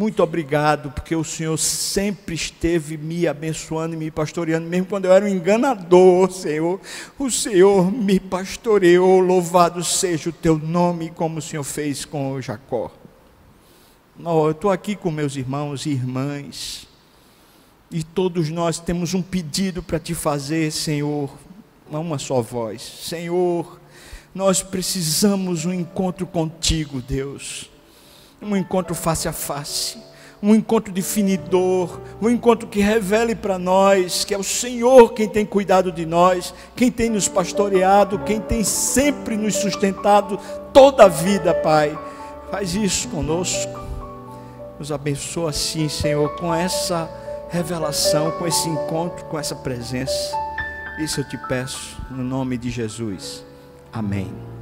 Muito obrigado, porque o Senhor sempre esteve me abençoando e me pastoreando, mesmo quando eu era um enganador, Senhor. O Senhor me pastoreou, louvado seja o teu nome, como o Senhor fez com Jacó. Oh, eu estou aqui com meus irmãos e irmãs, e todos nós temos um pedido para te fazer, Senhor, uma só voz. Senhor, nós precisamos um encontro contigo, Deus. Um encontro face a face, um encontro definidor, um encontro que revele para nós que é o Senhor quem tem cuidado de nós, quem tem nos pastoreado, quem tem sempre nos sustentado toda a vida, Pai. Faz isso conosco. Nos abençoa assim, Senhor, com essa revelação, com esse encontro, com essa presença. Isso eu te peço, no nome de Jesus. Amém.